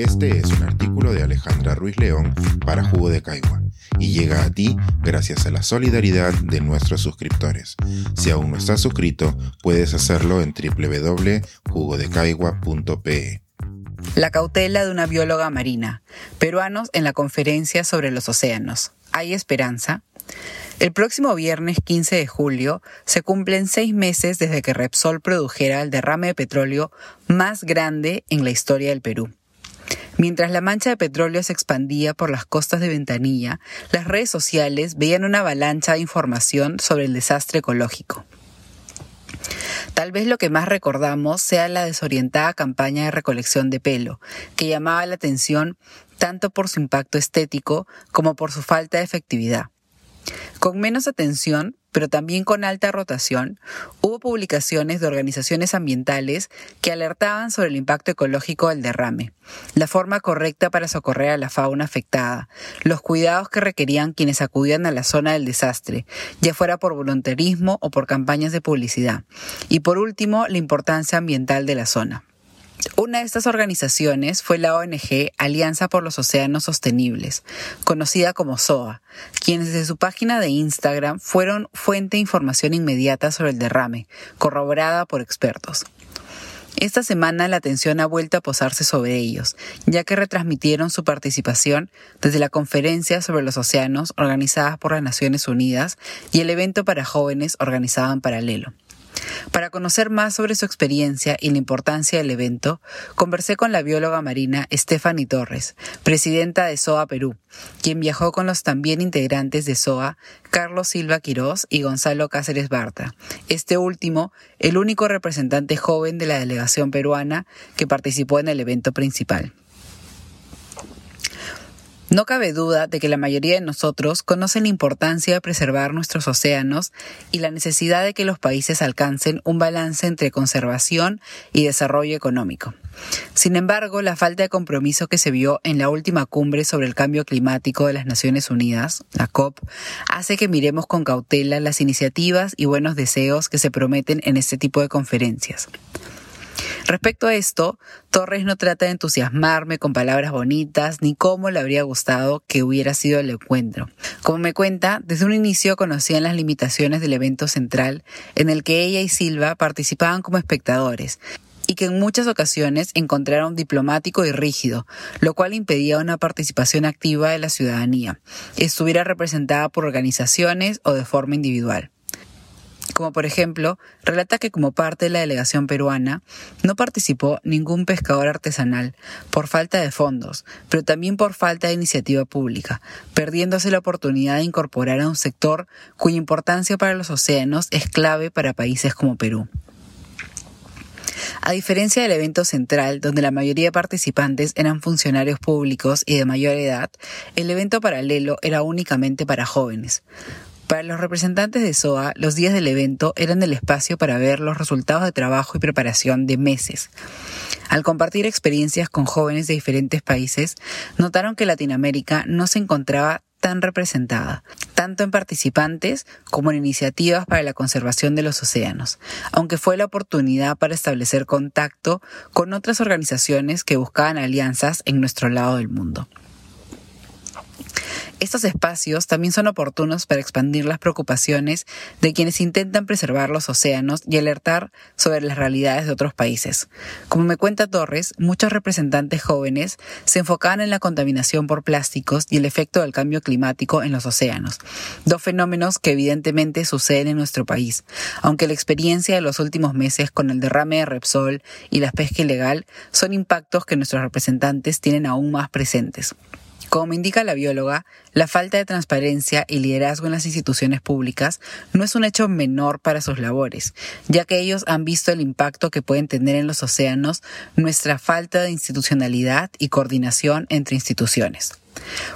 Este es un artículo de Alejandra Ruiz León para Jugo de Caigua y llega a ti gracias a la solidaridad de nuestros suscriptores. Si aún no estás suscrito, puedes hacerlo en www.jugodecaigua.pe. La cautela de una bióloga marina. Peruanos en la conferencia sobre los océanos. ¿Hay esperanza? El próximo viernes 15 de julio se cumplen seis meses desde que Repsol produjera el derrame de petróleo más grande en la historia del Perú. Mientras la mancha de petróleo se expandía por las costas de Ventanilla, las redes sociales veían una avalancha de información sobre el desastre ecológico. Tal vez lo que más recordamos sea la desorientada campaña de recolección de pelo, que llamaba la atención tanto por su impacto estético como por su falta de efectividad. Con menos atención, pero también con alta rotación, hubo publicaciones de organizaciones ambientales que alertaban sobre el impacto ecológico del derrame, la forma correcta para socorrer a la fauna afectada, los cuidados que requerían quienes acudían a la zona del desastre, ya fuera por voluntarismo o por campañas de publicidad, y por último, la importancia ambiental de la zona. Una de estas organizaciones fue la ONG Alianza por los Océanos Sostenibles, conocida como SOA, quienes desde su página de Instagram fueron fuente de información inmediata sobre el derrame, corroborada por expertos. Esta semana la atención ha vuelto a posarse sobre ellos, ya que retransmitieron su participación desde la conferencia sobre los océanos organizada por las Naciones Unidas y el evento para jóvenes organizado en paralelo. Para conocer más sobre su experiencia y la importancia del evento, conversé con la bióloga marina Stephanie Torres, presidenta de SOA Perú, quien viajó con los también integrantes de SOA, Carlos Silva Quirós y Gonzalo Cáceres Barta, este último el único representante joven de la delegación peruana que participó en el evento principal. No cabe duda de que la mayoría de nosotros conocen la importancia de preservar nuestros océanos y la necesidad de que los países alcancen un balance entre conservación y desarrollo económico. Sin embargo, la falta de compromiso que se vio en la última cumbre sobre el cambio climático de las Naciones Unidas, la COP, hace que miremos con cautela las iniciativas y buenos deseos que se prometen en este tipo de conferencias. Respecto a esto, Torres no trata de entusiasmarme con palabras bonitas ni cómo le habría gustado que hubiera sido el encuentro. Como me cuenta, desde un inicio conocían las limitaciones del evento central en el que ella y Silva participaban como espectadores y que en muchas ocasiones encontraron diplomático y rígido, lo cual impedía una participación activa de la ciudadanía, estuviera representada por organizaciones o de forma individual como por ejemplo, relata que como parte de la delegación peruana no participó ningún pescador artesanal por falta de fondos, pero también por falta de iniciativa pública, perdiéndose la oportunidad de incorporar a un sector cuya importancia para los océanos es clave para países como Perú. A diferencia del evento central, donde la mayoría de participantes eran funcionarios públicos y de mayor edad, el evento paralelo era únicamente para jóvenes. Para los representantes de SOA, los días del evento eran el espacio para ver los resultados de trabajo y preparación de meses. Al compartir experiencias con jóvenes de diferentes países, notaron que Latinoamérica no se encontraba tan representada, tanto en participantes como en iniciativas para la conservación de los océanos, aunque fue la oportunidad para establecer contacto con otras organizaciones que buscaban alianzas en nuestro lado del mundo. Estos espacios también son oportunos para expandir las preocupaciones de quienes intentan preservar los océanos y alertar sobre las realidades de otros países. Como me cuenta Torres, muchos representantes jóvenes se enfocaban en la contaminación por plásticos y el efecto del cambio climático en los océanos, dos fenómenos que evidentemente suceden en nuestro país, aunque la experiencia de los últimos meses con el derrame de Repsol y la pesca ilegal son impactos que nuestros representantes tienen aún más presentes. Como indica la bióloga, la falta de transparencia y liderazgo en las instituciones públicas no es un hecho menor para sus labores, ya que ellos han visto el impacto que pueden tener en los océanos nuestra falta de institucionalidad y coordinación entre instituciones.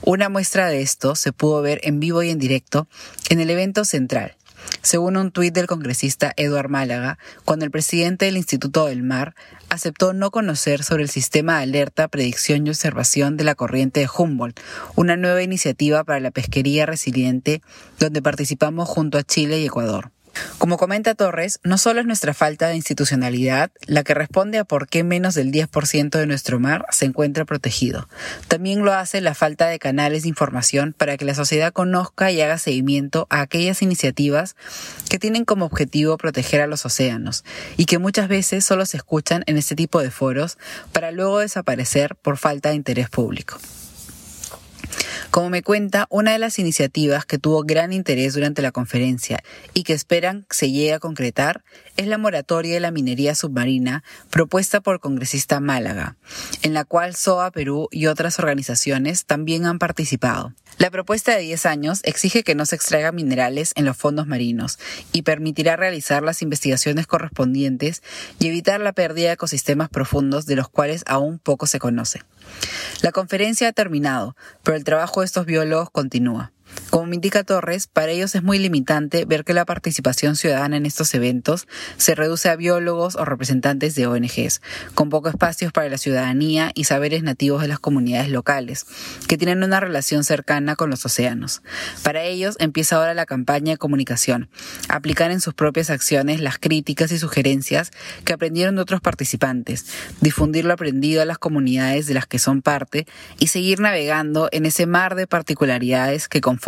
Una muestra de esto se pudo ver en vivo y en directo en el evento central, según un tuit del congresista Eduard Málaga, cuando el presidente del Instituto del Mar aceptó no conocer sobre el sistema de alerta, predicción y observación de la corriente de Humboldt, una nueva iniciativa para la pesquería resiliente donde participamos junto a Chile y Ecuador. Como comenta Torres, no solo es nuestra falta de institucionalidad la que responde a por qué menos del 10% de nuestro mar se encuentra protegido. También lo hace la falta de canales de información para que la sociedad conozca y haga seguimiento a aquellas iniciativas que tienen como objetivo proteger a los océanos y que muchas veces solo se escuchan en este tipo de foros para luego desaparecer por falta de interés público. Como me cuenta, una de las iniciativas que tuvo gran interés durante la conferencia y que esperan se llegue a concretar es la moratoria de la minería submarina propuesta por congresista Málaga, en la cual SOA Perú y otras organizaciones también han participado. La propuesta de 10 años exige que no se extraigan minerales en los fondos marinos y permitirá realizar las investigaciones correspondientes y evitar la pérdida de ecosistemas profundos de los cuales aún poco se conoce. La conferencia ha terminado, pero el trabajo estos biólogos continúa. Como indica Torres, para ellos es muy limitante ver que la participación ciudadana en estos eventos se reduce a biólogos o representantes de ONGs, con pocos espacios para la ciudadanía y saberes nativos de las comunidades locales, que tienen una relación cercana con los océanos. Para ellos empieza ahora la campaña de comunicación, aplicar en sus propias acciones las críticas y sugerencias que aprendieron de otros participantes, difundir lo aprendido a las comunidades de las que son parte y seguir navegando en ese mar de particularidades que